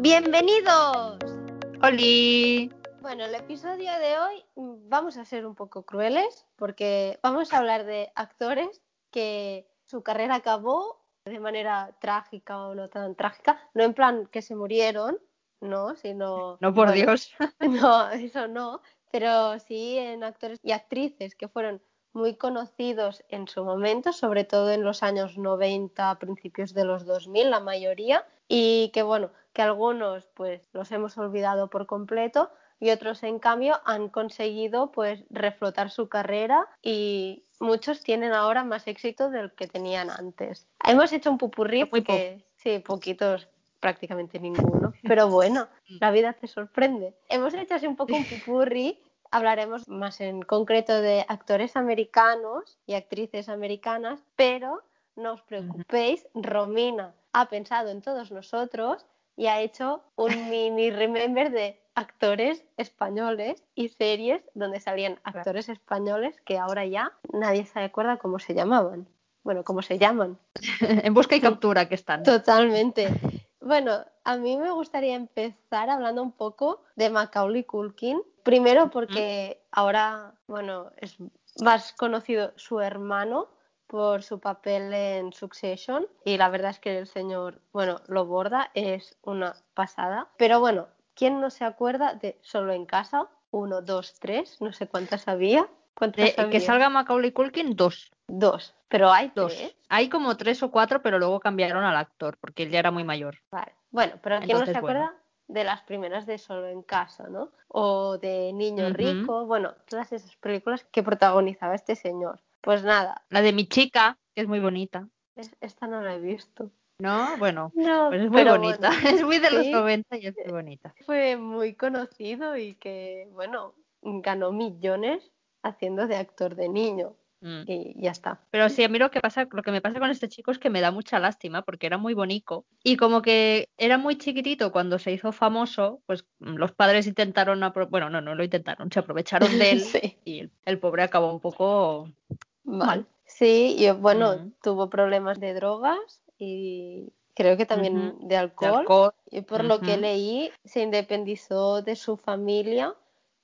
¡Bienvenidos! ¡Holi! Bueno, el episodio de hoy vamos a ser un poco crueles porque vamos a hablar de actores que su carrera acabó de manera trágica o no tan trágica, no en plan que se murieron, no, sino... No, por bueno, Dios. No, eso no, pero sí en actores y actrices que fueron muy conocidos en su momento, sobre todo en los años 90, principios de los 2000, la mayoría, y que bueno, que algunos pues los hemos olvidado por completo y otros en cambio han conseguido pues reflotar su carrera y muchos tienen ahora más éxito del que tenían antes. Hemos hecho un pupurrí Muy que sí, poquitos prácticamente ninguno, pero bueno, la vida te sorprende. Hemos hecho así un poco un pupurrí hablaremos más en concreto de actores americanos y actrices americanas, pero no os preocupéis, Romina ha pensado en todos nosotros y ha hecho un mini remember de actores españoles y series donde salían actores españoles que ahora ya nadie se acuerda cómo se llamaban. Bueno, cómo se llaman. en busca y captura que están. Totalmente. Bueno, a mí me gustaría empezar hablando un poco de Macaulay Culkin. Primero porque ahora, bueno, es más conocido su hermano por su papel en Succession y la verdad es que el señor, bueno, lo borda, es una pasada. Pero bueno, ¿quién no se acuerda de Solo en casa? Uno, dos, tres, no sé cuántas había. ¿Cuántas De- había? que salga Macaulay Culkin, dos. Dos, pero hay Dos. tres. Hay como tres o cuatro, pero luego cambiaron al actor, porque él ya era muy mayor. Vale. Bueno, pero ¿quién no se bueno. acuerda de las primeras de Solo en Casa, ¿no? O de Niño. Rico, bueno, todas esas películas que protagonizaba este señor. Pues nada, La de mi chica, que es muy bonita. es- esta no la he visto. ¿No? Bueno, No, pues es muy bonita. bueno, Es muy de los sí. 90 y es muy bonita. fue muy conocido y que, bueno, ganó millones haciendo de actor de niño Mm. y ya está. Pero sí, a mí lo que pasa, lo que me pasa con este chico es que me da mucha lástima porque era muy bonito y como que era muy chiquitito cuando se hizo famoso, pues mm, los padres intentaron, bueno, no, no lo intentaron, se aprovecharon de él Sí. y el, el pobre acabó un poco Mal. Mal. Sí, y bueno, Mm. tuvo problemas de drogas y creo que también de de alcohol. alcohol. Y por lo que leí, se independizó de su familia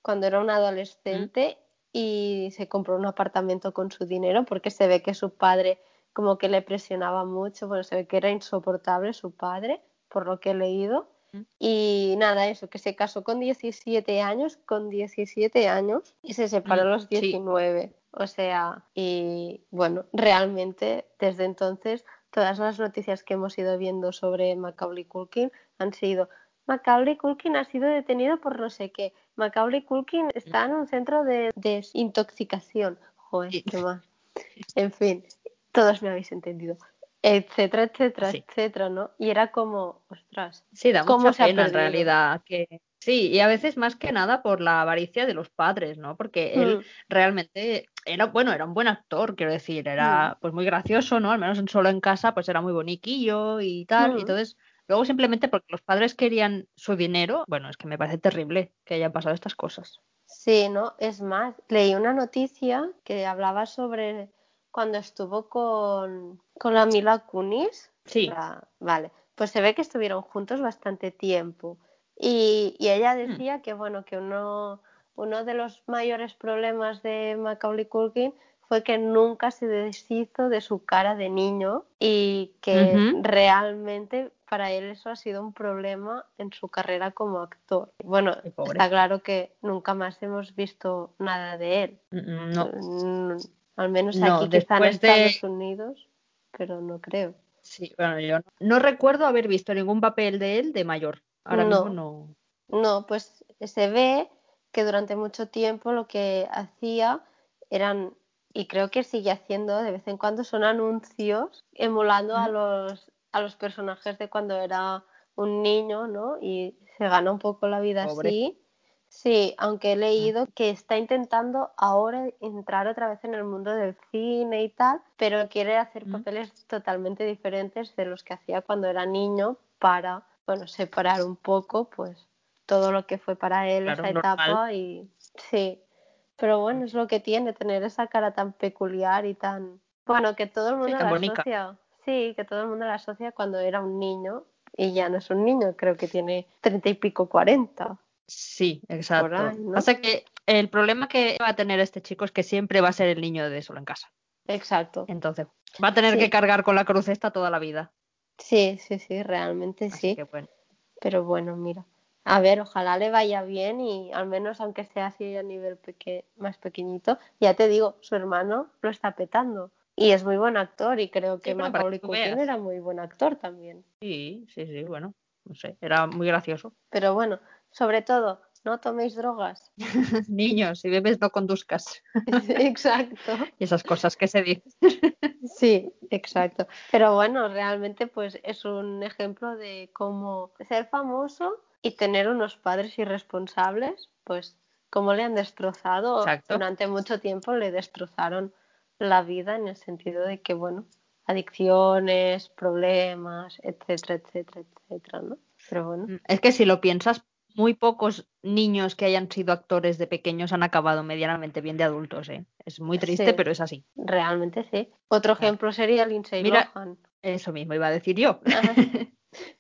cuando era un adolescente y se compró un apartamento con su dinero porque se ve que su padre como que le presionaba mucho, bueno, se ve que era insoportable su padre, por lo que he leído. Y nada, eso, que se casó con 17 años, con 17 años, y se separó a Mm, los sí. 19. O sea, y bueno, realmente desde entonces todas las noticias que hemos ido viendo sobre Macaulay Culkin han sido Macaulay Culkin ha sido detenido por no sé qué. Macaulay Culkin está en un centro de desintoxicación. Joder, qué más. En fin, todos me habéis entendido. Etcétera, etcétera, Sí. etcétera, ¿no? Y era como, ostras, Sí, da ¿cómo mucha se ha pena en realidad que sí, y a veces más que nada por la avaricia de los padres, ¿no? Porque él Mm, realmente era, bueno, era un buen actor, quiero decir, era pues muy gracioso, ¿no? Al menos en solo en casa, pues era muy boniquillo y tal. Mm. Y entonces, luego simplemente porque los padres querían su dinero, bueno, es que me parece terrible que hayan pasado estas cosas. Sí, ¿no? Es más, leí una noticia que hablaba sobre cuando estuvo con, con la Mila Kunis. Sí. La- vale, pues se ve que estuvieron juntos bastante tiempo. Y, y ella decía que, bueno, que uno, uno de los mayores problemas de Macaulay Culkin fue que nunca se deshizo de su cara de niño y que realmente para él eso ha sido un problema en su carrera como actor. Bueno, está claro que nunca más hemos visto nada de él. Mm, No, Mm, Al menos No, aquí quizá en después de- Estados Unidos, pero no creo. sí, bueno, yo no, no recuerdo haber visto ningún papel de él de mayor. Ahora No. mismo no. No, pues se ve que durante mucho tiempo lo que hacía eran, y creo que sigue haciendo de vez en cuando, son anuncios emulando a Mm. los, a los personajes de cuando era un niño, ¿no? Y se gana un poco la vida Pobre. así. Sí, aunque he leído que está intentando ahora entrar otra vez en el mundo del cine y tal, pero quiere hacer Mm. papeles totalmente diferentes de los que hacía cuando era niño para, bueno, separar un poco, pues, todo lo que fue para él Claro, esa normal. etapa y sí. Pero bueno, es lo que tiene, tener esa cara tan peculiar y tan, bueno, que todo el mundo tan la asocia, sí, que todo el mundo la asocia cuando era un niño, y ya no es un niño, creo que tiene treinta y pico, cuarenta. Sí, exacto. ahí, ¿no? Pasa que el problema que va a tener este chico es que siempre va a ser el niño de solo en casa. Exacto. Entonces, va a tener Sí. que cargar con la cruz esta toda la vida. Sí, sí, sí, realmente Así sí. que bueno. Pero bueno, mira. A ver, ojalá le vaya bien y al menos aunque sea así a nivel peque- más pequeñito, ya te digo, su hermano lo está petando. Y es muy buen actor y creo que que Macaulay Culkin era muy buen actor también. Sí, sí, sí, bueno. No sé, era muy gracioso. Pero bueno, sobre todo, no toméis drogas. Niños, si bebes no conduzcas. Exacto. Y esas cosas que se dicen. Sí, exacto. Pero bueno, realmente pues es un ejemplo de cómo ser famoso y tener unos padres irresponsables, pues cómo le han destrozado Exacto. durante mucho tiempo, le destrozaron la vida en el sentido de que, bueno, adicciones, problemas, etcétera, etcétera, etcétera, ¿no? Pero bueno, Es que si lo piensas, muy pocos niños que hayan sido actores de pequeños han acabado medianamente bien de adultos, ¿eh? Es muy triste, Sí. pero es así. realmente sí. Otro ejemplo sería Lindsay Mira- Lohan. Eso mismo iba a decir yo. Ajá.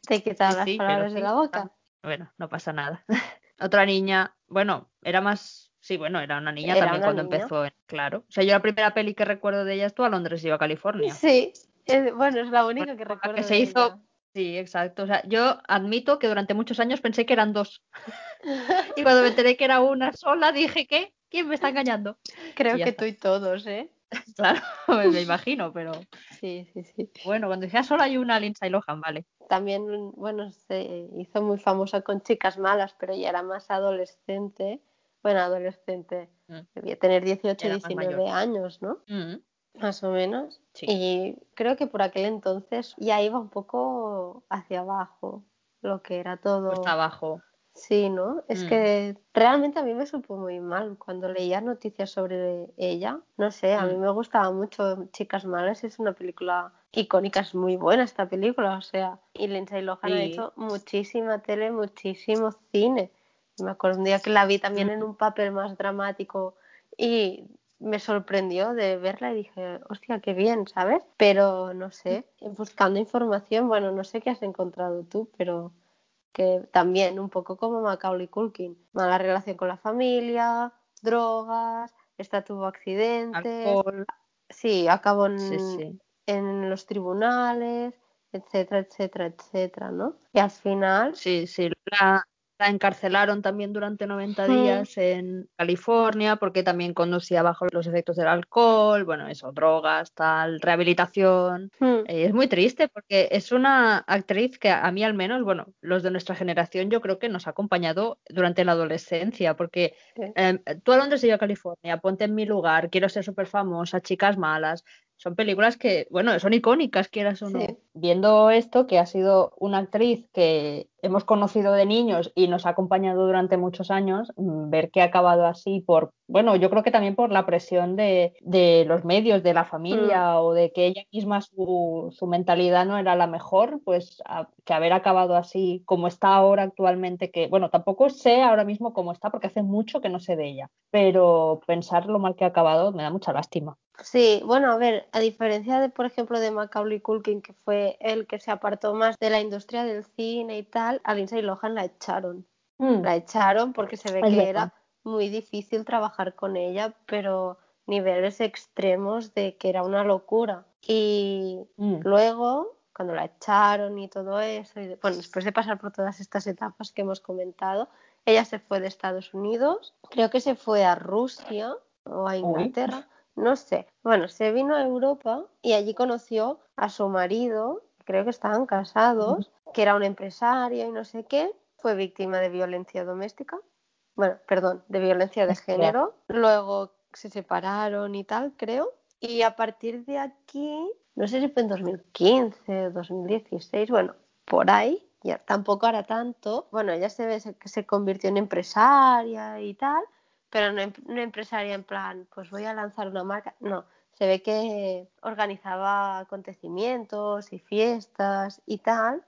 Te Sí, las sí, palabras de la boca. Bueno, no pasa nada. Otra niña, bueno, era más, sí, bueno, era una niña Era también una cuando niña. empezó, en- claro. O sea, yo la primera peli que recuerdo de ella es Tú a Londres y yo a California. Sí, es- bueno, es la única que recuerdo que se de hizo- ella. Sí, exacto. O sea, yo admito que durante muchos años pensé que eran dos. Y cuando me enteré que era una sola, dije que, ¿quién me está engañando? Creo que está. tú y todos, ¿eh? Claro, me, me imagino, pero Sí, sí, sí. bueno, cuando "Ah, solo hay una Lindsay Lohan, vale. También, bueno, se hizo muy famosa con Chicas Malas, pero ya era más adolescente. Bueno, adolescente. Mm. Debía tener 18, Era más 19 mayor. años, ¿no? Mm, Más o menos. Sí. Y creo que por aquel entonces ya iba un poco hacia abajo lo que era todo. Cuesta abajo. Sí, ¿no? Es Mm. que realmente a mí me supo muy mal cuando leía noticias sobre ella. No sé, a mí me gustaba mucho Chicas Malas, es una película icónica, es muy buena esta película, o sea, y Lindsay Lohan ha Sí. hecho muchísima tele, muchísimo cine. Me acuerdo un día que la vi también en un papel más dramático y me sorprendió de verla y dije, hostia, qué bien, ¿sabes? Pero no sé, buscando información, bueno, no sé qué has encontrado tú, pero que también un poco como Macaulay Culkin, mala relación con la familia, drogas, esta tuvo accidentes, Alcohol. sí, acabó en, Sí, sí. en los tribunales, etcétera, etcétera, etcétera, ¿no? Y al final, Sí, sí. La, la encarcelaron también durante 90 Mm. días en California porque también conducía bajo los efectos del alcohol, bueno, eso, drogas, tal, rehabilitación. hmm, Eh, es muy triste porque es una actriz que a mí al menos, bueno, los de nuestra generación yo creo que nos ha acompañado durante la adolescencia porque sí, eh, tú a Londres y yo a California, ponte en mi lugar, quiero ser súper famosa, chicas malas. Son películas que, bueno, son icónicas, quieras o no. Sí. Viendo esto, que ha sido una actriz que hemos conocido de niños y nos ha acompañado durante muchos años, mm, ver que ha acabado así por, bueno, yo creo que también por la presión de, de los medios, de la familia o de que ella misma su, su mentalidad no era la mejor, pues que haber acabado así como está ahora actualmente, que, bueno, tampoco sé ahora mismo cómo está porque hace mucho que no sé de ella, pero pensar lo mal que ha acabado me da mucha lástima. Sí, bueno, a ver, a diferencia de, por ejemplo, de Macaulay Culkin, que fue el que se apartó más de la industria del cine y tal, a Lindsay Lohan la echaron. La echaron porque se ve Es que verdad. era muy difícil trabajar con ella, pero niveles extremos de que era una locura. Y Mm. luego, cuando la echaron y todo eso, y de- bueno, después de pasar por todas estas etapas que hemos comentado, ella se fue de Estados Unidos, creo que se fue a Rusia o a Inglaterra, no sé. Bueno, se vino a Europa y allí conoció a su marido, creo que estaban casados, que era un empresario y no sé qué, fue víctima de violencia doméstica, bueno, perdón, de violencia de género, luego se separaron y tal, creo, y a partir de aquí, no sé si fue en 2015 o 2016, bueno, por ahí, ya tampoco hará tanto, bueno, ella se ve que se convirtió en empresaria y tal, pero no, no empresaria en plan, pues voy a lanzar una marca, no, se ve que organizaba acontecimientos y fiestas y tal,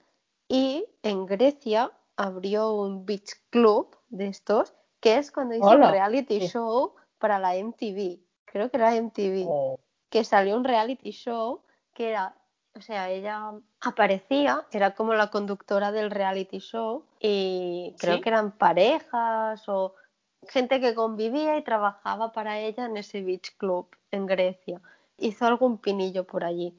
y en Grecia abrió un beach club de estos, que es cuando hizo Hola. un reality Sí. show para la MTV, creo que era MTV, Oh. que salió un reality show que era o sea, ella aparecía, era como la conductora del reality show y creo ¿Sí? que eran parejas o gente que convivía y trabajaba para ella en ese beach club en Grecia. Hizo algún pinillo por allí.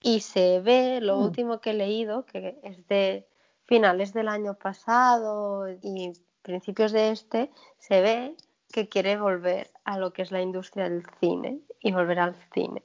Y se ve, lo Mm. último que he leído, que es de finales del año pasado y principios de este, se ve que quiere volver a lo que es la industria del cine y volver al cine.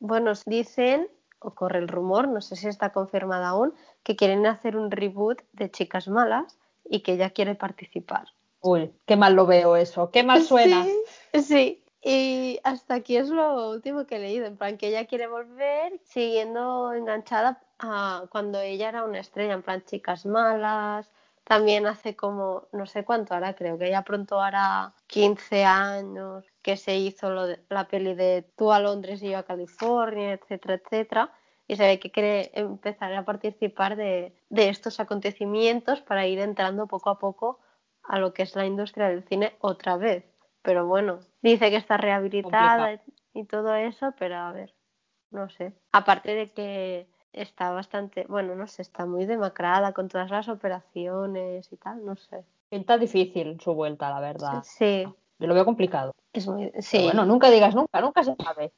Bueno, dicen, o corre el rumor, no sé si está confirmada aún, que quieren hacer un reboot de Chicas Malas y que ella quiere participar. Uy, qué mal lo veo eso, qué mal suena. Sí, sí. Y hasta aquí es lo último que he leído, en plan que ella quiere volver siguiendo enganchada a cuando ella era una estrella, en plan Chicas Malas. También hace como, no sé cuánto hará, creo que ella pronto hará 15 años que se hizo lo de- la peli de Tú a Londres y yo a California, etcétera, etcétera. Y se ve que quiere empezar a participar de, de estos acontecimientos para ir entrando poco a poco a lo que es la industria del cine otra vez. Pero bueno, dice que está rehabilitada y todo eso, pero a ver, no sé. Aparte de que está bastante, bueno, no sé, está muy demacrada con todas las operaciones y tal, no sé. Pinta difícil su vuelta, la verdad. Sí, Yo lo veo complicado. es muy, Pero sí. bueno, nunca digas nunca, nunca se sabe.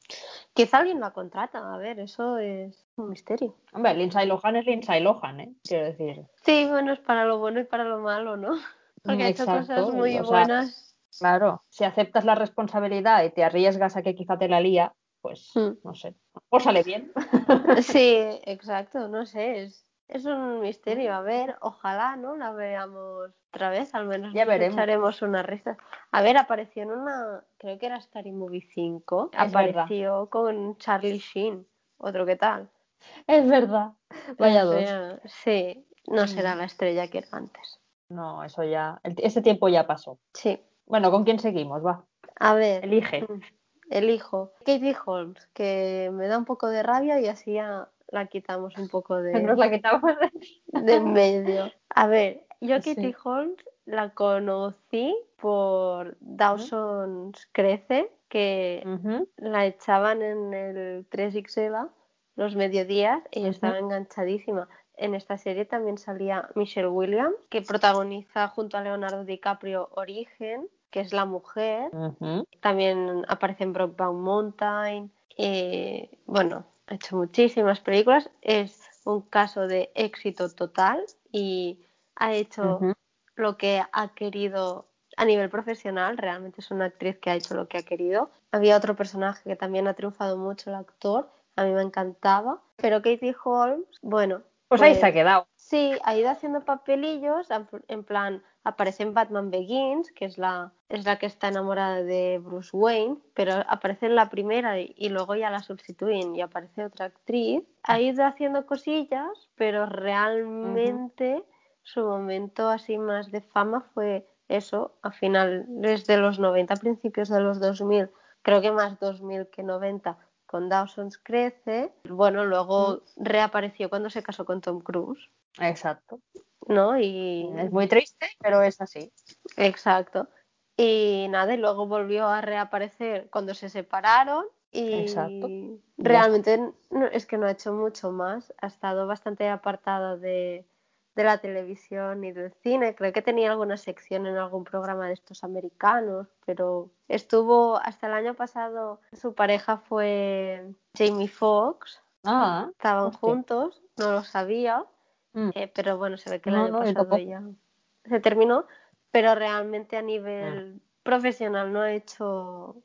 Quizá alguien la contrata, a ver, eso es un misterio. Hombre, Lindsay Lohan es Lindsay Lohan, ¿eh? Quiero decir. Sí, bueno, es para lo bueno y para lo malo, ¿no? Porque ha hecho cosas muy o sea, buenas. Claro, si aceptas la responsabilidad y te arriesgas a que quizá te la lía, pues Mm. no sé, o sale bien. Sí, exacto, no sé, es, es un misterio. A ver, ojalá, ¿no? La veamos otra vez, al menos Ya veremos. echaremos una risa. A ver, apareció en una, creo que era Scary Movie 5, Es apareció con Charlie Sheen, otro que tal. Es verdad. Vaya dos. sí, no será Mm. la estrella que era antes. No, eso ya, ese tiempo ya pasó. Sí, Bueno, ¿con quién seguimos? Va, a ver. elige. Elijo. Katie Holmes, que me da un poco de rabia y así ya la quitamos un poco de... Nos la quitamos. de en medio. A ver, yo Sí. Katie Holmes la conocí por Dawson's Crece, que la echaban en el 3XL los mediodías y estaba enganchadísima. En esta serie también salía Michelle Williams, que protagoniza junto a Leonardo DiCaprio Origen, que es la mujer. También aparece en Brokeback Mountain. y, bueno, ha hecho muchísimas películas. Es un caso de éxito total y ha hecho lo que ha querido a nivel profesional. Realmente es una actriz que ha hecho lo que ha querido. Había otro personaje que también ha triunfado mucho, el actor. A mí me encantaba. Pero Katie Holmes, bueno. Pues ahí se ha quedado. Sí, ha ido haciendo papelillos, en- plan, aparece en Batman Begins, que es la, es la que está enamorada de Bruce Wayne, pero aparece en la primera y, y luego ya la sustituyen y aparece otra actriz. Ha ido haciendo cosillas, pero realmente su momento así más de fama fue eso, a finales de los 90, principios de los 2000, creo que más 2000 que 90 con Dawson's Crece. Bueno, luego reapareció cuando se casó con Tom Cruise, Exacto. ¿no? Y Es muy triste, pero es así. exacto. Y nada, y luego volvió a reaparecer cuando se separaron y Exacto. realmente no- es que no ha hecho mucho más. Ha estado bastante apartada de, de la televisión y del cine. Creo que tenía alguna sección en algún programa de estos americanos, pero estuvo hasta el año pasado. Su pareja fue Jamie Foxx. Ah, Estaban hostia. juntos, no lo sabía. Mm. Eh, pero bueno, se ve que el No, año pasado ya se terminó, pero realmente a nivel profesional no ha hecho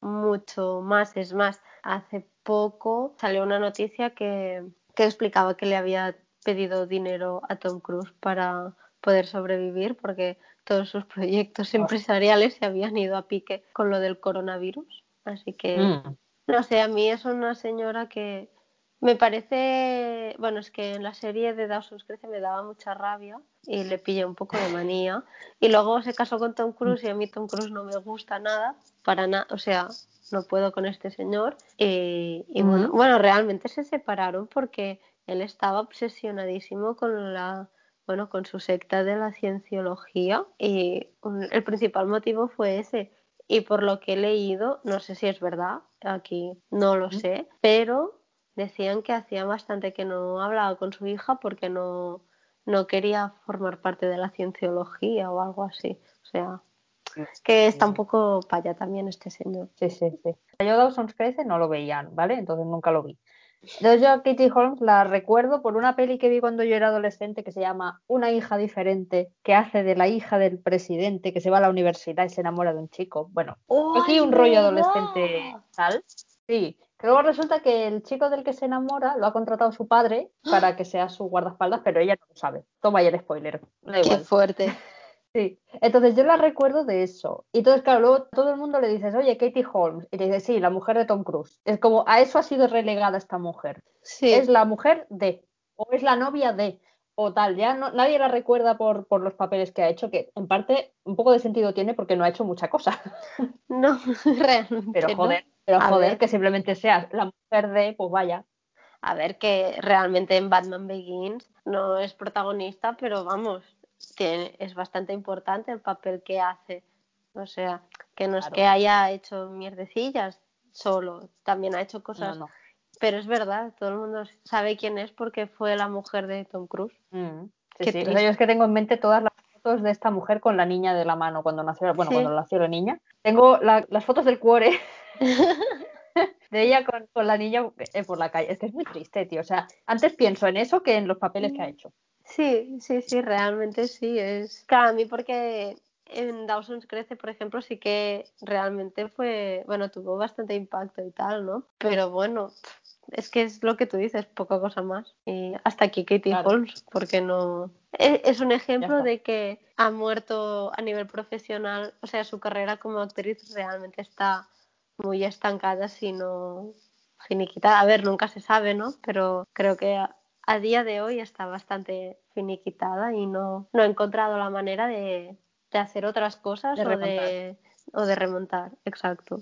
mucho más. Es más, hace poco salió una noticia que, que explicaba que le había pedido dinero a Tom Cruise para poder sobrevivir porque todos sus proyectos empresariales se habían ido a pique con lo del coronavirus. Así que Mm. no sé, a mí es una señora que me parece, bueno, es que en la serie de Dawson's Crece me daba mucha rabia y le pillé un poco de manía. Y luego se casó con Tom Cruise y a mí Tom Cruise no me gusta nada, para nada, o sea, no puedo con este señor. Y, y bueno, bueno, realmente se separaron porque él estaba obsesionadísimo con la, bueno, con su secta de la cienciología y un- el principal motivo fue ese. Y por lo que he leído, no sé si es verdad, aquí no lo sé, pero decían que hacía bastante que no hablaba con su hija porque no, no quería formar parte de la cienciología o algo así. O sea, que está un poco para allá también este señor. Sí, sí, sí. Yo Dawson's Crece no lo veían, ¿vale? Entonces nunca lo vi. Entonces yo a Katie Holmes la recuerdo por una peli que vi cuando yo era adolescente que se llama Una hija diferente, que hace de la hija del presidente que se va a la universidad y se enamora de un chico. Bueno, aquí un rollo adolescente tal. Sí, que luego resulta que el chico del que se enamora lo ha contratado su padre para que sea su guardaespaldas, pero ella no lo sabe. Toma ya el spoiler. Qué fuerte. Sí, entonces yo la recuerdo de eso. Y entonces, claro, luego todo el mundo le dices, oye, Katie Holmes. Y te dice, sí, la mujer de Tom Cruise. Es como, a eso ha sido relegada esta mujer. Sí. Es la mujer de, o es la novia de, o tal. Ya no, nadie la recuerda por, por los papeles que ha hecho, que en parte un poco de sentido tiene porque no ha hecho mucha cosa. No, realmente. Pero joder, pero joder, ver. que simplemente seas la mujer de, pues vaya. A ver, que realmente en Batman Begins no es protagonista, pero vamos, tiene, es bastante importante el papel que hace. O sea, que no es que haya hecho mierdecillas solo, también ha hecho cosas. no. Pero es verdad, todo el mundo sabe quién es porque fue la mujer de Tom Cruise. Mm, sí, sí. O sea, yo es que tengo en mente todas las fotos de esta mujer con la niña de la mano cuando nació, bueno, Sí. cuando nació la niña. Tengo la- las fotos del cuore de ella con, con la niña eh, por la calle. Es que es muy triste, tío. O sea, antes pienso en eso que en los papeles que ha hecho. Sí, sí, sí, realmente sí. Es claro, a mí porque en Dawson's Crece, por ejemplo, sí que realmente fue, bueno, tuvo bastante impacto y tal, ¿no? Pero bueno, es que es lo que tú dices, poca cosa más. Y hasta aquí Katie Claro. Holmes, porque no... Es, es un ejemplo de que ha muerto a nivel profesional, o sea, su carrera como actriz realmente está muy estancada, sino finiquitada. A ver, nunca se sabe, ¿no? Pero creo que a, día de hoy está bastante finiquitada y no, no ha encontrado la manera de, de hacer otras cosas De o, de, o de remontar. Exacto,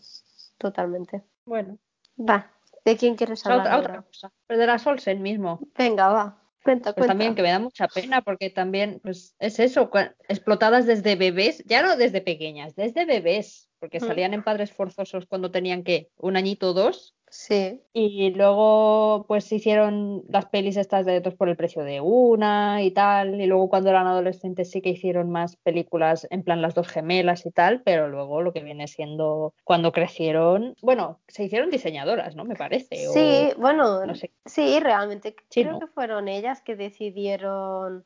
totalmente. Bueno, Va, ¿de quién quieres hablar otra, otra cosa. Pero de la Olsen mismo. Venga, va, cuenta, Pues cuenta. también que me da mucha pena porque también pues es eso, explotadas desde bebés, ya no desde pequeñas, desde bebés, porque salían en padres forzosos cuando tenían que un añito o dos Sí, y luego pues se hicieron las pelis estas de dos por el precio de una y tal y luego cuando eran adolescentes sí que hicieron más películas en plan las dos gemelas y tal, pero luego lo que viene siendo cuando crecieron, bueno, se hicieron diseñadoras, ¿no? Me parece. o- sí, bueno, no sé. sí, realmente Sí, creo ¿no? que fueron ellas que decidieron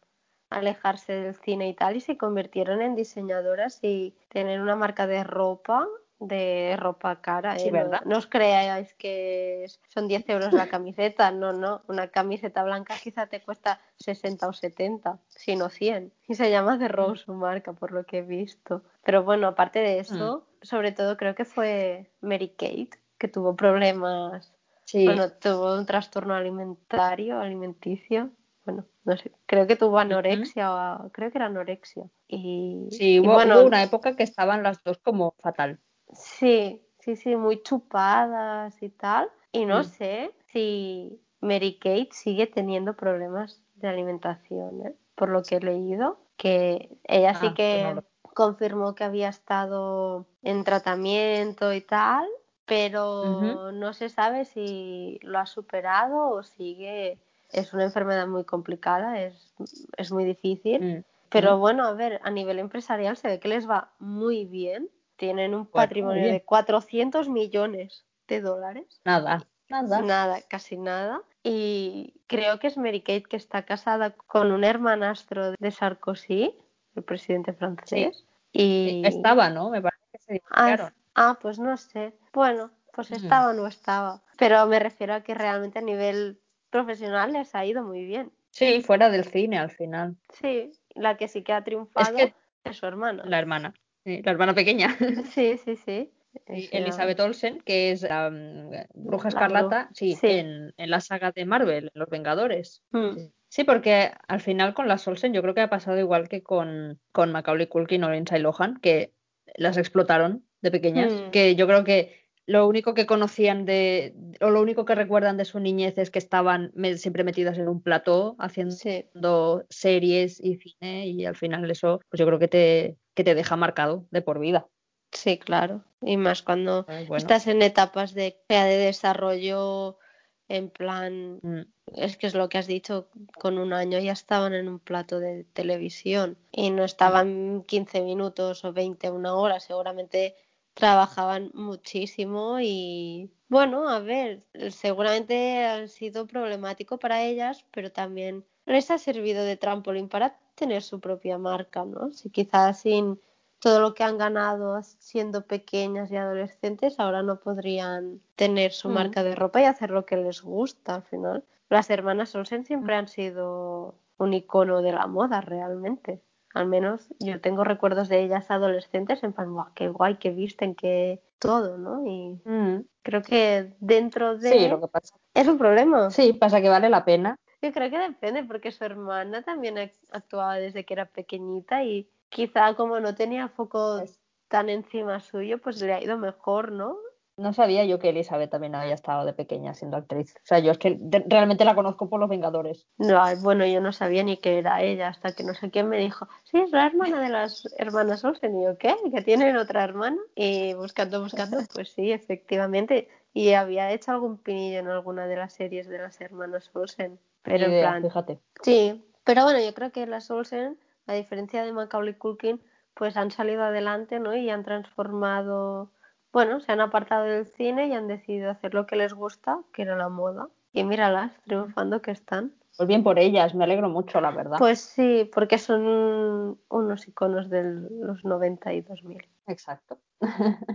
alejarse del cine y tal y se convirtieron en diseñadoras y tener una marca de ropa, de ropa cara, ¿eh? No, ¿verdad? no os creáis que son 10 euros la camiseta, no, no, una camiseta blanca quizá te cuesta 60 o 70, si no 100, y se llama The Rose su marca, por lo que he visto. Pero bueno, aparte de eso, sobre todo creo que fue Mary Kate, que tuvo problemas Sí. bueno, tuvo un trastorno alimentario, alimenticio. Bueno, no sé, creo que tuvo anorexia, o creo que era anorexia. Y, Sí, y hubo, bueno, hubo una época que estaban las dos como fatal. Sí, sí, sí, muy chupadas y tal. Y no Mm. sé si Mary Kate sigue teniendo problemas de alimentación, ¿eh? por lo que he leído, que ella sí Ah, que no lo- confirmó que había estado en tratamiento y tal, pero no se sabe si lo ha superado o sigue. Es una enfermedad muy complicada, es, es muy difícil. Mm. Pero Mm. bueno, a ver, a nivel empresarial se ve que les va muy bien. Tienen un Bueno, patrimonio bien. de 400 millones de dólares. Nada, nada. Nada, casi nada. Y creo que es Mary Kate que está casada con un hermanastro de Sarkozy, el presidente francés. Y Estaba, ¿no? Me parece que se Ah, divorciaron. ah, pues no sé. Bueno, pues Mm. estaba o no estaba. Pero me refiero a que realmente a nivel profesional les ha ido muy bien. Sí, fuera del cine al final. Sí, la que sí que ha triunfado que- es su hermana. La hermana. Sí, la hermana pequeña. Sí, sí, sí. Elizabeth Olsen, que es la mm, Bruja La Escarlata, sí, sí. En, en la saga de Marvel, en Los Vengadores. mm, Sí. Sí, porque al final con las Olsen yo creo que ha pasado igual que con, con Macaulay Culkin o Lindsay Lohan, que las explotaron de pequeñas, Mm. que yo creo que lo único que conocían de, o lo único que recuerdan de su niñez es que estaban siempre metidas en un plató haciendo sí, series y cine y al final eso pues yo creo que te, que te deja marcado de por vida. sí, claro. Y más cuando bueno. estás en etapas de, de desarrollo En plan, Mm. es que es lo que has dicho, con un año ya estaban en un plato de televisión y no estaban 15 minutos o 20, una hora, seguramente trabajaban muchísimo y bueno, a ver, seguramente ha sido problemático para ellas, pero también les ha servido de trampolín para tener su propia marca, ¿no? Si quizás sin todo lo que han ganado siendo pequeñas y adolescentes, ahora no podrían tener su Mm. marca de ropa y hacer lo que les gusta al final. Las hermanas Olsen siempre han sido un icono de la moda realmente. Al menos yo tengo recuerdos de ellas adolescentes en plan, "Buah, qué guay, que visten, que todo, ¿no? Y Mm. creo que dentro de... Sí, lo que pasa. Es un problema. Sí, pasa que vale la pena. Yo creo que depende, porque su hermana también ac- actuaba desde que era pequeñita y quizá como no tenía foco tan encima suyo, pues le ha ido mejor, ¿no? No sabía yo que Elizabeth también había estado de pequeña siendo actriz. O sea, yo es que realmente la conozco por Los Vengadores. No, bueno, yo no sabía ni que era ella hasta que no sé quién me dijo, sí, es la hermana de las hermanas Olsen. Y yo, ¿qué? ¿Que tienen otra hermana? Y buscando, buscando, pues sí, efectivamente. Y había hecho algún pinillo en alguna de las series de las hermanas Olsen. Pero en plan, fíjate. Sí, pero bueno, yo creo que las Olsen, a diferencia de Macaulay Culkin, pues han salido adelante, ¿no? Y han transformado, bueno, se han apartado del cine y han decidido hacer lo que les gusta, que era la moda. Y míralas, triunfando que están. Pues bien por ellas, me alegro mucho, la verdad. Pues sí, porque son unos iconos de los 90 y 2000. Exacto.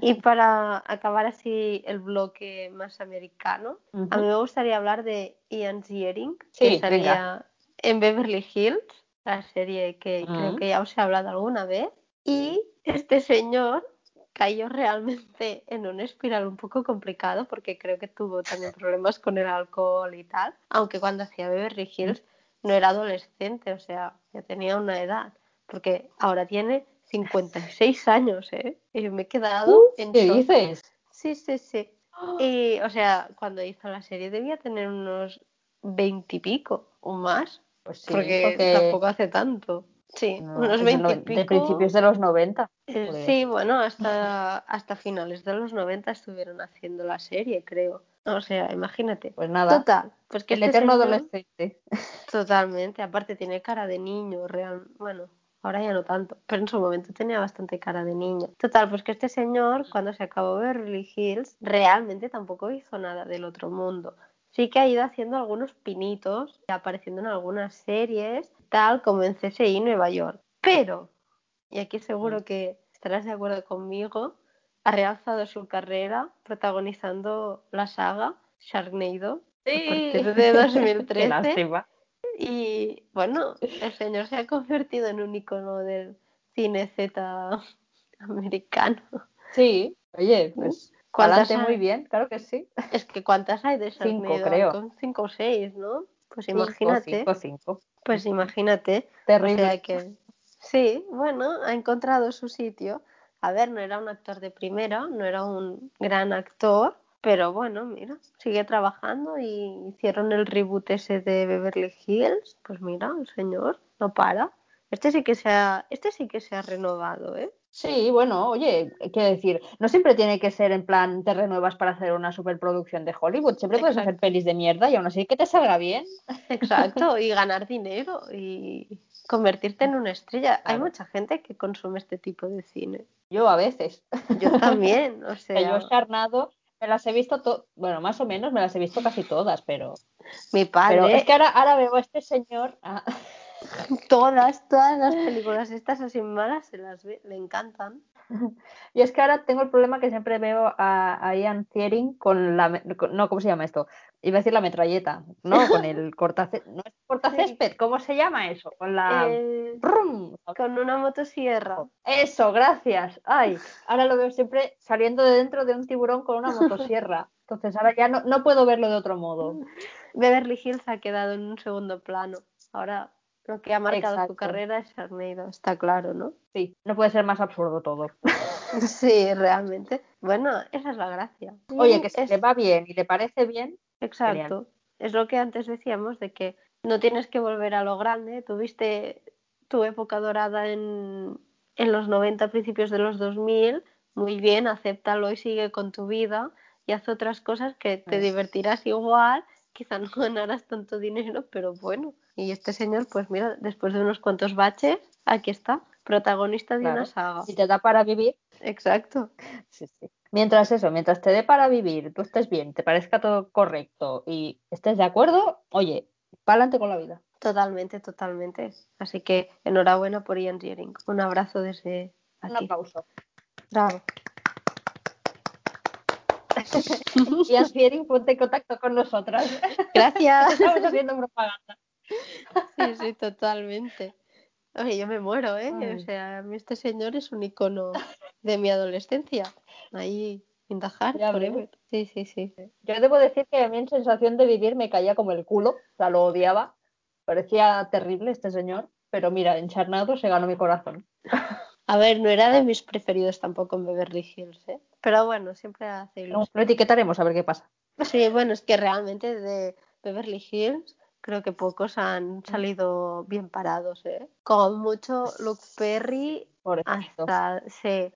Y para acabar así el bloque más americano, a mí me gustaría hablar de Ian Ziering, Sí, que salía en Beverly Hills, la serie que creo Mm. que ya os he hablado alguna vez. Y este señor cayó realmente en una espiral un poco complicado porque creo que tuvo también problemas con el alcohol y tal, aunque cuando hacía Beverly Hills no era adolescente, o sea, ya tenía una edad, porque ahora tiene 56 años, ¿eh? Y me he quedado en ¿Qué shock. dices? Sí, sí, sí. Y, o sea, cuando hizo la serie debía tener unos veintipico o más, Pues sí, porque, porque tampoco hace tanto. Sí, no, unos es del noven- de veintipico. principios de los 90. Eh, Joder. sí, bueno, hasta, hasta finales de los 90 estuvieron haciendo la serie, creo. O sea, imagínate. Pues nada, Total, pues que el este eterno señor- adolescente. Totalmente, aparte tiene cara de niño, real, bueno, ahora ya no tanto, pero en su momento tenía bastante cara de niño. Total, pues que este señor, cuando se acabó Beverly Hills, realmente tampoco hizo nada del otro mundo. Sí que ha ido haciendo algunos pinitos, apareciendo en algunas series, tal como en CSI Nueva York. Pero, y aquí seguro que estarás de acuerdo conmigo, ha realzado su carrera protagonizando la saga Sharknado a partir de Qué 2013. lástima. Y bueno, el señor se ha convertido en un icono del cine Z americano. Sí, oye, pues ¿Cuántas adelante muy hay? bien, claro que sí. Es que ¿cuántas hay de Cinco, Sharknado? creo. Con cinco o seis, ¿no? Pues Cinco, imagínate. cinco, cinco. Pues imagínate. O Terrible. sea que sí, bueno, ha encontrado su sitio. A ver, no era un actor de primera, no era un gran actor, pero bueno, mira, sigue trabajando y hicieron el reboot ese de Beverly Hills. Pues mira, el señor no para. Este sí que se ha, este sí que se ha renovado, ¿eh? Sí, bueno, oye, quiero decir, no siempre tiene que ser en plan te renuevas para hacer una superproducción de Hollywood, siempre puedes hacer pelis de mierda y aún así que te salga bien. Exacto, y ganar dinero y convertirte en una estrella. Hay mucha gente que consume este tipo de cine. Yo a veces. Yo también, o Que yo sea, Sharknado me las he visto, to- bueno, más o menos me las he visto casi todas, pero, mi pero padre, es que ahora, ahora veo a este señor. ah, todas, todas las películas estas así malas se las ve, le encantan. Y es que ahora tengo el problema que siempre veo a, a Ian Thiering con la, con- no, ¿cómo se llama esto? Iba a decir la metralleta, no, con el cortacésped, no es cortacésped, ¿cómo se llama eso? Con la... Eh, ¡Brum! con una motosierra. Eso, gracias. Ay, ahora lo veo siempre saliendo de dentro de un tiburón con una motosierra. Entonces ahora ya no, no puedo verlo de otro modo. Beverly Hills ha quedado en un segundo plano. Ahora lo que ha marcado su Exacto. carrera es Sharknado, está claro, ¿no? Sí, no puede ser más absurdo todo. Sí, realmente. Bueno, esa es la gracia. Oye, que si Es- le va bien y le parece bien, Exacto. Es lo que antes decíamos de que no tienes que volver a lo grande. Tuviste tu época dorada en, en los 90, principios de los 2000. Muy bien, acéptalo y sigue con tu vida y haz otras cosas que te Mm. divertirás igual quizá no ganaras tanto dinero, pero bueno. Y este señor, pues mira, después de unos cuantos baches, aquí está, protagonista de una saga. Si te da para vivir. Exacto. Sí, sí. Mientras eso, mientras te dé para vivir, tú estés bien, te parezca todo correcto y estés de acuerdo, oye, pa'lante con la vida. Totalmente, totalmente. Así que enhorabuena por Ian Ziering. Un abrazo desde aquí. Un aplauso. Bravo. Ian Ziering, ponte en contacto con nosotras. Gracias. Estamos haciendo propaganda. Sí, sí, totalmente. Oye, yo me muero, ¿eh? O sea, a mí este señor es un icono de mi adolescencia. Ahí, in the heart, forever. Sí, sí, sí. Yo debo decir que a mí en sensación de vivir me caía como el culo, o sea, lo odiaba. Parecía terrible este señor, pero mira, en Charnado se ganó mi corazón. A ver, no era de mis preferidos tampoco en Beverly Hills, ¿eh? Pero bueno, siempre hace Lo etiquetaremos a ver qué pasa. Sí, bueno, es que realmente de Beverly Hills creo que pocos han salido bien parados, ¿eh? Con mucho Luke Perry hasta sí.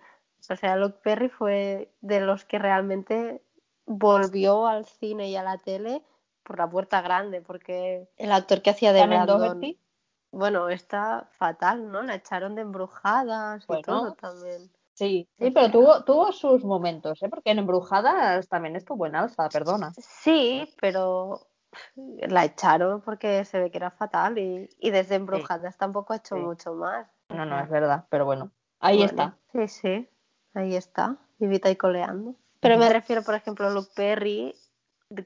O sea, Luke Perry fue de los que realmente volvió al cine y a la tele por la puerta grande, porque el actor que hacía de Brandon, bueno, está fatal, ¿no? La echaron de embrujadas y todo también. Sí, sí, pero tuvo, tuvo sus momentos, ¿eh? Porque en embrujadas también estuvo en alza, perdona. Sí, pero la echaron porque se ve que era fatal y, desde Embrujadas tampoco ha hecho mucho más. No, no, es verdad, pero bueno, ahí está. Sí, sí, ahí está, vivita y coleando. Pero me refiero, por ejemplo, a Luke Perry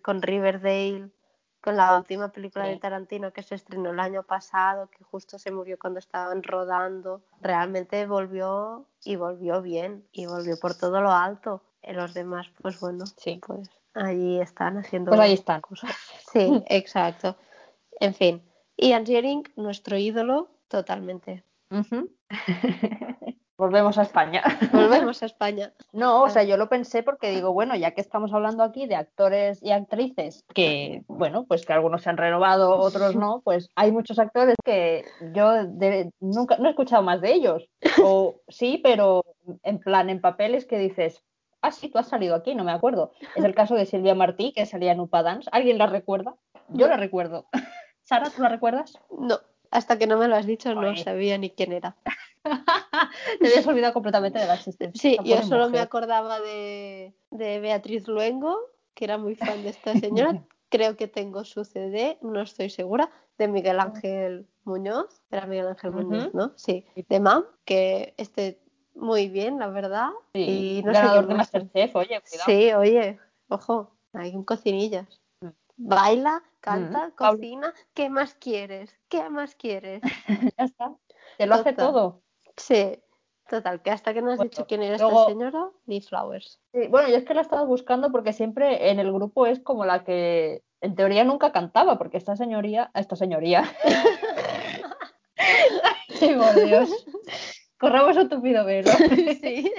con Riverdale, con la última película de Tarantino que se estrenó el año pasado, que justo se murió cuando estaban rodando. Realmente volvió y volvió bien y volvió por todo lo alto. En los demás, pues bueno, sí. pues Allí están haciendo. Pues ahí están. Cosas. Sí, exacto. En fin. Ian Ziering, nuestro ídolo, totalmente. Volvemos a España. Volvemos a España. No, o sea, yo lo pensé porque digo, bueno, ya que estamos hablando aquí de actores y actrices que, bueno, pues que algunos se han renovado, otros no, pues hay muchos actores que yo nunca no he escuchado más de ellos. O sí, pero en plan, en papeles que dices, ah, sí, tú has salido aquí, no me acuerdo. Es el caso de Silvia Martí, que salía en Upadance. ¿Alguien la recuerda? Yo la recuerdo. Sara, ¿tú la recuerdas? No, hasta que no me lo has dicho no sabía ni quién era. Te habías olvidado completamente de la existencia. Sí, yo solo me acordaba de, de Beatriz Luengo, que era muy fan de esta señora. Creo que tengo su CD, no estoy segura, de Miguel Ángel Muñoz. Era Miguel Ángel Muñoz, ¿no? Sí. De Mam, que este muy bien, la verdad. Sí, y no ganador de Masterchef, oye, cuidado. Sí, oye, ojo, hay un cocinillas. Mm. Baila, canta, mm, cocina, ¿qué más quieres? ¿Qué más quieres? ya está, te lo hace todo. Sí, total, que hasta que no has dicho quién era esta señora, ni Flowers. Sí, bueno, yo es que la he estado buscando porque siempre en el grupo es como la que en teoría nunca cantaba, porque esta señoría, esta señoría. por Dios. Corramos un tupido velo. Sí.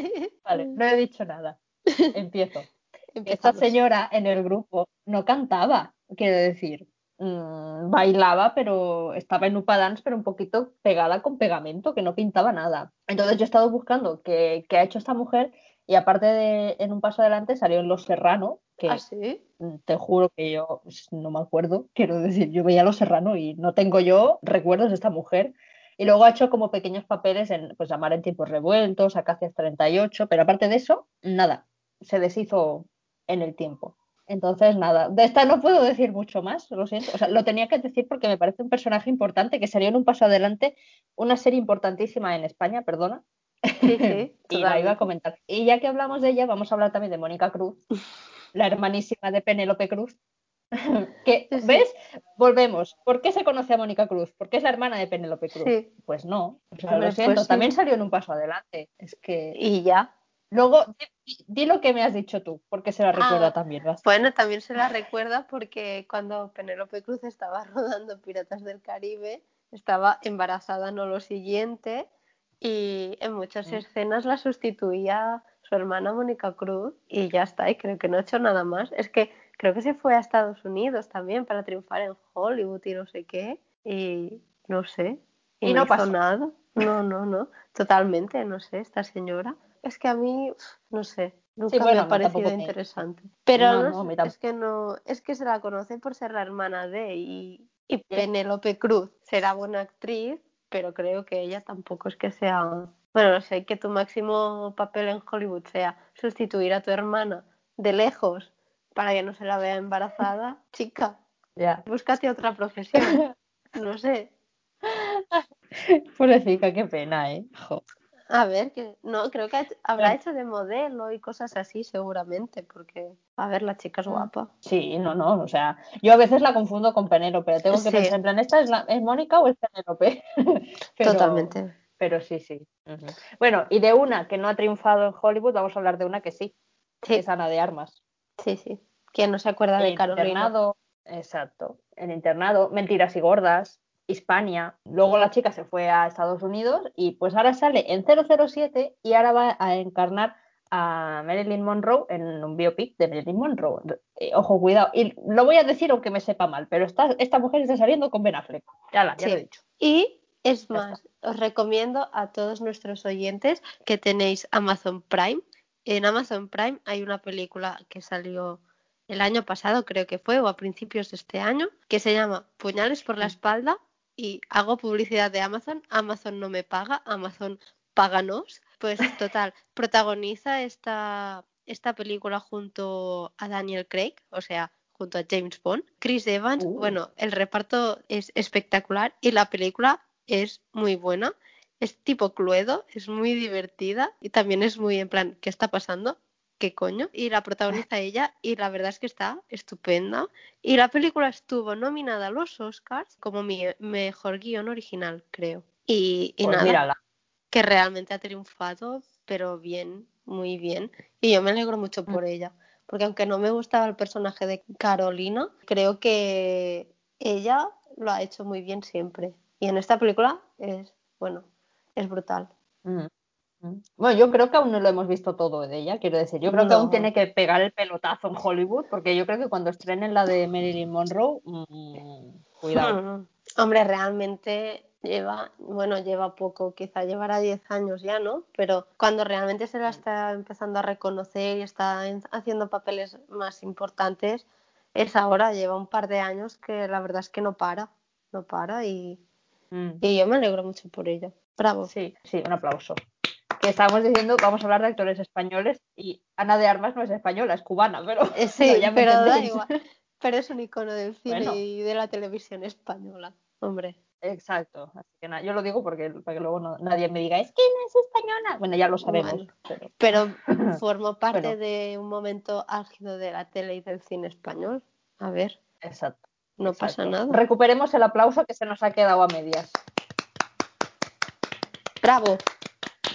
Vale, no he dicho nada. Empiezo. Esta señora en el grupo no cantaba, quiero decir, mm, bailaba, pero estaba en Upa Dance, pero un poquito pegada con pegamento, que no pintaba nada. Entonces yo he estado buscando qué, ha hecho esta mujer y aparte de En un paso adelante salió en Los Serrano, que ¿Ah, sí? Mm, te juro que yo pues, no me acuerdo, quiero decir, yo veía Los Serrano y no tengo yo recuerdos de esta mujer. Y luego ha hecho como pequeños papeles en pues Amar en tiempos revueltos, Acacias 38, pero aparte de eso, nada, se deshizo en el tiempo. Entonces, nada, de esta no puedo decir mucho más, lo siento. O sea, lo tenía que decir porque me parece un personaje importante que salió en un paso adelante, una serie importantísima en España, perdona. Sí, sí, y la iba a comentar. Y ya que hablamos de ella, vamos a hablar también de Mónica Cruz, la hermanísima de Penélope Cruz, que, ¿Ves? Volvemos. ¿Por qué se conoce a Mónica Cruz? Porque es la hermana de Penélope Cruz. Pues no. lo siento, pues también salió en un paso adelante. Es que. Y ya. Luego, di, lo que me has dicho tú, porque se la recuerda ah, también. Bueno, también se la recuerda porque cuando Penélope Cruz estaba rodando Piratas del Caribe, estaba embarazada, no lo siguiente, y en muchas mm. escenas la sustituía su hermana Mónica Cruz, y ya está, y creo que no ha hecho nada más. Es que creo que se fue a Estados Unidos también para triunfar en Hollywood y no sé qué. Y no sé. Y, no, pasó nada. No, no, no. Totalmente, no sé, esta señora. Es que a mí, no sé, Nunca Sí, me ha parecido me- interesante. Pero No, no, no, a sé, mí tampoco. es que no, es que se la conoce por ser la hermana de y, y Penélope Cruz será buena actriz, pero creo que ella tampoco es que sea. Bueno, no sé, que tu máximo papel en Hollywood sea sustituir a tu hermana de lejos para que no se la vea embarazada, chica, Ya. búscate otra profesión. No sé. Pobrecita, qué pena, ¿eh? Jo. A ver, que no, creo que habrá hecho de modelo y cosas así seguramente, porque, a ver, la chica es guapa. Sí, no, no, o sea, yo a veces la confundo con Penélope, tengo que Sí. pensar en plan, ¿esta es, la, es Mónica o es Penélope? Pero- Totalmente. Pero sí, sí. Bueno, y de una que no ha triunfado en Hollywood, vamos a hablar de una que sí, Sí, es Ana de Armas. sí, sí. ¿Quién no se acuerda de El Carolina? internado, exacto, el internado, Mentiras y Gordas, Hispania. Luego la chica se fue a Estados Unidos y pues ahora sale en 007 y ahora va a encarnar a Marilyn Monroe en un biopic de Marilyn Monroe. Eh, ojo, cuidado. Y lo voy a decir aunque me sepa mal, pero esta, esta mujer está saliendo con Ben Affleck. Ya, la, ya lo he dicho. Y es más, os recomiendo a todos nuestros oyentes que tenéis Amazon Prime. En Amazon Prime hay una película que salió el año pasado, creo que fue, o a principios de este año, que se llama Puñales por la espalda y hago publicidad de Amazon. Amazon no me paga, Amazon páganos. Pues total, protagoniza esta, esta película junto a Daniel Craig, o sea, junto a James Bond. Chris Evans, Uh. bueno, el reparto es espectacular y la película es muy buena. Es tipo Cluedo, es muy divertida y también es muy en plan, ¿qué está pasando? ¿Qué coño? Y la protagoniza ella y la verdad es que está estupenda. Y la película estuvo nominada a los Oscars como mi mejor guion original, creo. Y, y Pues nada, mírala. que realmente ha triunfado, pero bien, muy bien. Y yo me alegro mucho por ella, porque aunque no me gustaba el personaje de Carolina, creo que ella lo ha hecho muy bien siempre. Y en esta película es, bueno, es brutal. Mm, mm. Bueno, yo creo que aún no lo hemos visto todo de ella, quiero decir. Yo creo que aún tiene que pegar el pelotazo en Hollywood, porque yo creo que cuando estrenen la de Marilyn Monroe, mm, cuidado. Mm. Hombre, realmente lleva, bueno, lleva poco, quizá llevará 10 años ya, ¿no? Pero cuando realmente se la está empezando a reconocer y está en- haciendo papeles más importantes, es ahora, lleva un par de años que la verdad es que no para, no para y, Mm. y yo me alegro mucho por ella. Bravo. Sí, sí, un aplauso. Que estábamos diciendo, vamos a hablar de actores españoles y Ana de Armas no es española, es cubana, pero Eh, sí, no, ya me pero da igual. Pero es un icono del cine Bueno. y de la televisión española, hombre. Exacto, así que nada, yo lo digo porque para que luego no- nadie me diga, es que no es española. Bueno, ya lo sabemos, Bueno. pero Pero formó parte Bueno. de un momento álgido de la tele y del cine español. A ver, exacto. no exacto. pasa nada. Recuperemos el aplauso que se nos ha quedado a medias. Bravo,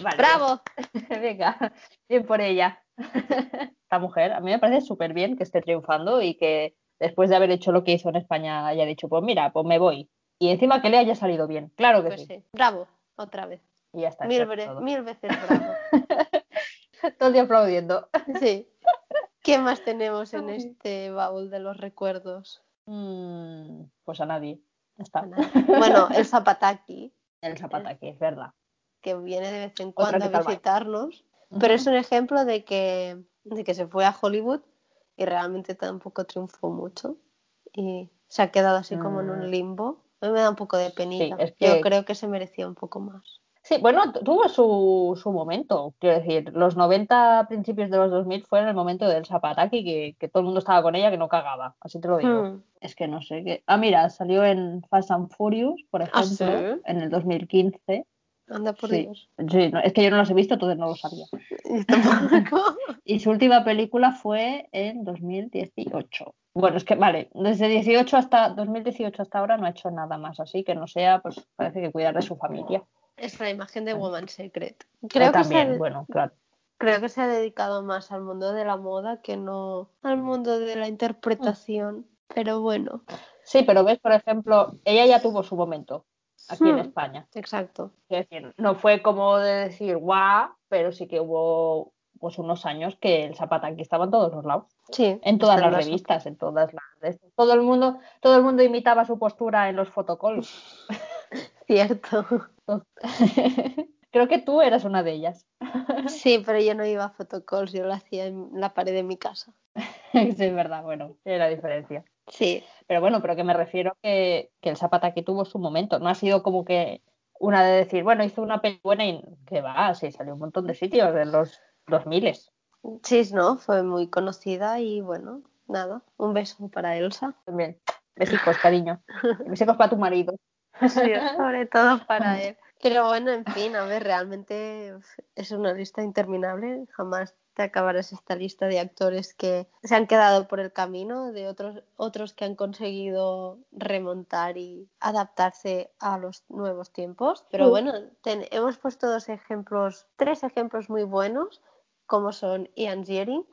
Vale, bravo. Venga, bien por ella. Esta mujer, a mí me parece súper bien que esté triunfando y que después de haber hecho lo que hizo en España haya dicho, pues mira, pues me voy. Y encima que le haya salido bien, claro que Pues sí. sí, bravo, otra vez. Y ya está. Mil, veces bravo. Todo el día aplaudiendo. Sí. ¿Qué más tenemos en este baúl de los recuerdos? Mm, pues a nadie. Está. Bueno, el Zapataki, El zapata aquí, es verdad. Que viene de vez en cuando a visitarnos, pero es un ejemplo de que, de que se fue a Hollywood y realmente tampoco triunfó mucho y se ha quedado así como en Mm. un limbo. A mí me da un poco de penita. es Yo que- creo que se merecía un poco más. Sí, bueno, tu- tuvo su, su momento. Quiero decir, los 90, principios de los 2000 fueron el momento del Zapataki, que, que todo el mundo estaba con ella, que no cagaba. Así te lo digo. Hmm. Es que no sé qué. Ah, mira, salió en Fast and Furious, por ¿Ah, ejemplo, sí? en el 2015. Anda por Sí, Dios. sí, no, es que yo no los he visto, entonces no lo sabía. Tampoco. Y su última película fue en 2018. Bueno, es que vale, desde 18 hasta 2018 hasta ahora no ha hecho nada más, así que no sea, pues parece que cuidar de su familia. Es la imagen de Woman Secret. Creo que, se también, bueno, claro. creo que se ha dedicado más al mundo de la moda que no al mundo de la interpretación. Pero bueno, Sí, pero ves, por ejemplo, ella ya tuvo su momento aquí en Hmm. España. exacto. Es decir, no fue como de decir guau, pero sí que hubo pues unos años que el Zapataki estaba en todos los lados. Sí. En todas las revistas, en todas las. Todo el mundo, todo el mundo imitaba su postura en los fotocalls. Cierto. Creo que tú eras una de ellas. Sí, pero yo no iba a fotocalls, yo lo hacía en la pared de mi casa. sí, es verdad, bueno, es la diferencia. Sí. Pero bueno, pero que me refiero que, que el Zapataki tuvo su momento. No ha sido como que una de decir, bueno, hizo una peli buena y que va, sí, salió un montón de sitios en los 2000. Sí, no, fue muy conocida y bueno, nada, un beso para Elsa. También. Besicos, cariño. Besicos para tu marido. Sí, sobre todo para él. Pero bueno, en fin, a ver, realmente es una lista interminable. Jamás te acabarás esta lista de actores que se han quedado por el camino, de otros, otros que han conseguido remontar y adaptarse a los nuevos tiempos. Pero bueno, hemos puesto dos ejemplos, tres ejemplos muy buenos, como son Ian Ziering,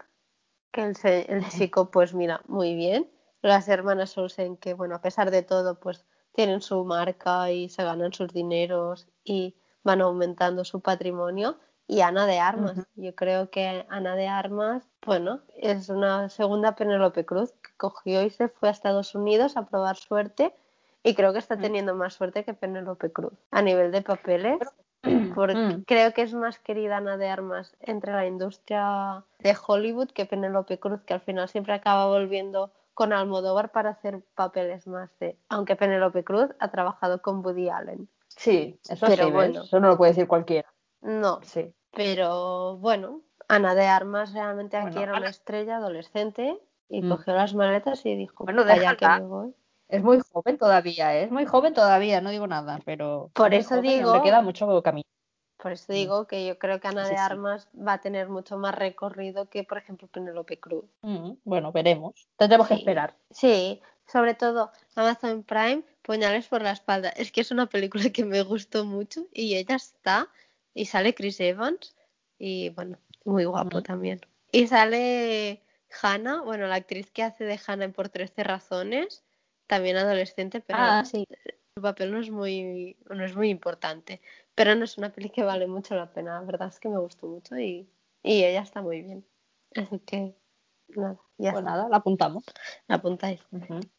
que el, el chico, pues mira, muy bien. Las hermanas Olsen, que bueno, a pesar de todo, pues tienen su marca y se ganan sus dineros y van aumentando su patrimonio. Y Ana de Armas, yo creo que Ana de Armas, bueno, es una segunda Penélope Cruz que cogió y se fue a Estados Unidos a probar suerte y creo que está teniendo más suerte que Penélope Cruz a nivel de papeles. Porque mm. creo que es más querida Ana de Armas entre la industria de Hollywood que Penélope Cruz, que al final siempre acaba volviendo con Almodóvar para hacer papeles más de. Aunque Penélope Cruz ha trabajado con Woody Allen. Sí, eso sí, bueno. eso no lo puede decir cualquiera. No, sí. Pero bueno, Ana de Armas realmente aquí era una estrella adolescente y mm. cogió las maletas y dijo, bueno, deja que me voy. Es muy joven todavía, ¿eh? es muy joven todavía, no digo nada, pero por eso digo, le queda mucho camino. Por eso mm. digo que yo creo que Ana de Armas va a tener mucho más recorrido que, por ejemplo, Penelope Cruz. Mm, bueno, veremos. Tendremos que esperar. Sí, sobre todo Amazon Prime, Puñales por la espalda. Es que es una película que me gustó mucho y ella está y sale Chris Evans y bueno, muy guapo también. Y sale Hannah, bueno, la actriz que hace de Hannah Por 13 razones, también adolescente, pero ah, sí. su papel no es muy no es muy importante. Pero no es una peli que vale mucho la pena, la verdad es que me gustó mucho y, y ella está muy bien. Así que nada, ya pues nada, la apuntamos. La apuntáis.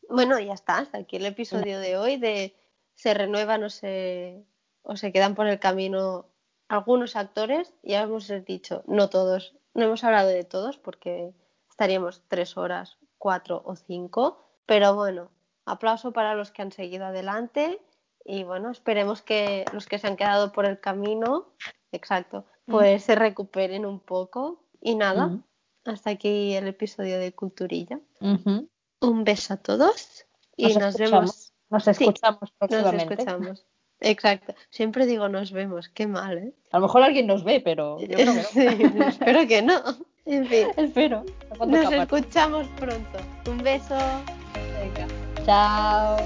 Bueno, ya está, hasta aquí el episodio de hoy de se renuevan o se, o se quedan por el camino algunos actores, ya hemos dicho, no todos, no hemos hablado de todos porque estaríamos tres horas, cuatro o cinco, pero bueno, aplauso para los que han seguido adelante y bueno, esperemos que los que se han quedado por el camino, exacto, mm. pues se recuperen un poco. Y nada, mm. hasta aquí el episodio de Culturilla. Un beso a todos y nos, vemos. Nos escuchamos próximamente. Nos escuchamos. Exacto. Siempre digo nos vemos, qué mal, ¿eh? A lo mejor alguien nos ve, pero yo creo que no. sí, espero que no. En fin. Espero. Nos escuchamos pronto. Un beso. Venga. Chao.